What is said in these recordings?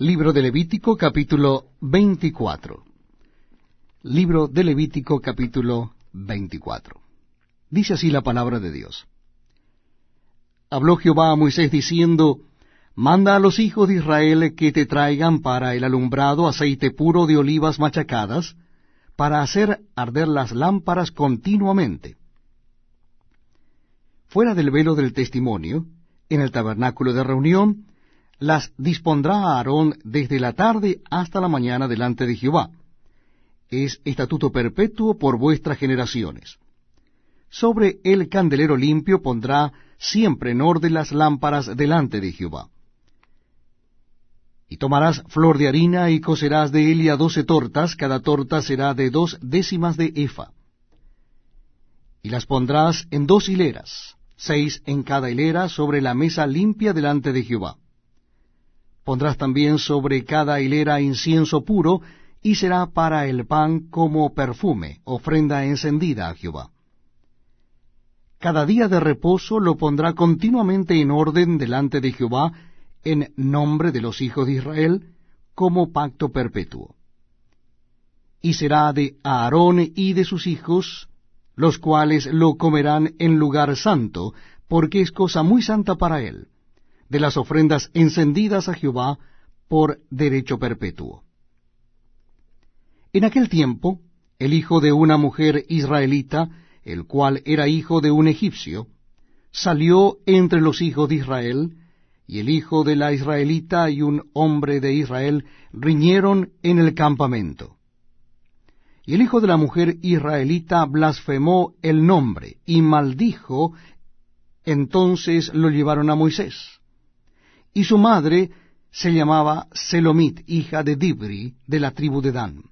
Libro de Levítico capítulo 24. Libro de Levítico capítulo 24. Dice así la palabra de Dios. Habló Jehová a Moisés diciendo, Manda a los hijos de Israel que te traigan para el alumbrado aceite puro de olivas machacadas, para hacer arder las lámparas continuamente. Fuera del velo del testimonio, en el tabernáculo de reunión, las dispondrá Aarón desde la tarde hasta la mañana delante de Jehová. Es estatuto perpetuo por vuestras generaciones. Sobre el candelero limpio pondrá siempre en orden las lámparas delante de Jehová. Y tomarás flor de harina y cocerás de ella doce tortas, cada torta será de dos décimas de efa. Y las pondrás en dos hileras, seis en cada hilera, sobre la mesa limpia delante de Jehová. Pondrás también sobre cada hilera incienso puro, y será para el pan como perfume, ofrenda encendida a Jehová. Cada día de reposo lo pondrá continuamente en orden delante de Jehová, en nombre de los hijos de Israel, como pacto perpetuo. Y será de Aarón y de sus hijos, los cuales lo comerán en lugar santo, porque es cosa muy santa para él de las ofrendas encendidas a Jehová por derecho perpetuo. En aquel tiempo, el hijo de una mujer israelita, el cual era hijo de un egipcio, salió entre los hijos de Israel, y el hijo de la israelita y un hombre de Israel riñeron en el campamento. Y el hijo de la mujer israelita blasfemó el nombre y maldijo, entonces lo llevaron a Moisés y su madre se llamaba Selomit, hija de Dibri, de la tribu de Dan.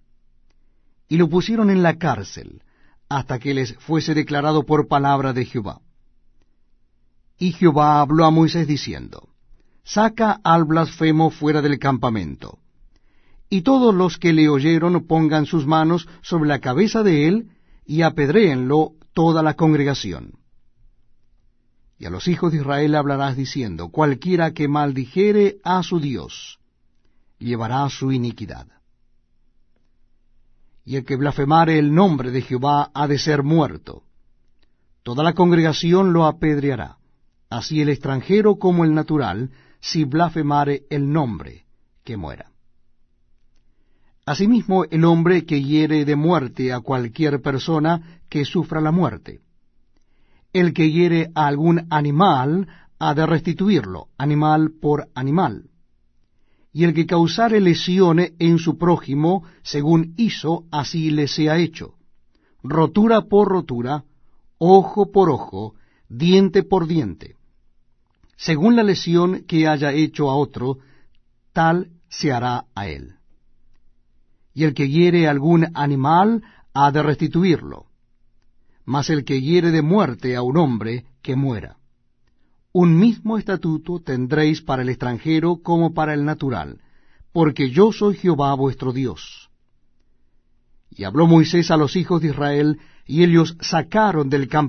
Y lo pusieron en la cárcel, hasta que les fuese declarado por palabra de Jehová. Y Jehová habló a Moisés diciendo, Saca al blasfemo fuera del campamento, y todos los que le oyeron pongan sus manos sobre la cabeza de él, y apedréenlo toda la congregación. Y a los hijos de Israel hablarás diciendo, cualquiera que maldijere a su Dios, llevará su iniquidad. Y el que blasfemare el nombre de Jehová ha de ser muerto. Toda la congregación lo apedreará, así el extranjero como el natural, si blasfemare el nombre, que muera. Asimismo, el hombre que hiere de muerte a cualquier persona que sufra la muerte el que hiere a algún animal ha de restituirlo, animal por animal. Y el que causare lesiones en su prójimo, según hizo, así le sea hecho. Rotura por rotura, ojo por ojo, diente por diente. Según la lesión que haya hecho a otro, tal se hará a él. Y el que hiere algún animal ha de restituirlo mas el que hiere de muerte a un hombre, que muera. Un mismo estatuto tendréis para el extranjero como para el natural, porque yo soy Jehová vuestro Dios. Y habló Moisés a los hijos de Israel, y ellos sacaron del campamento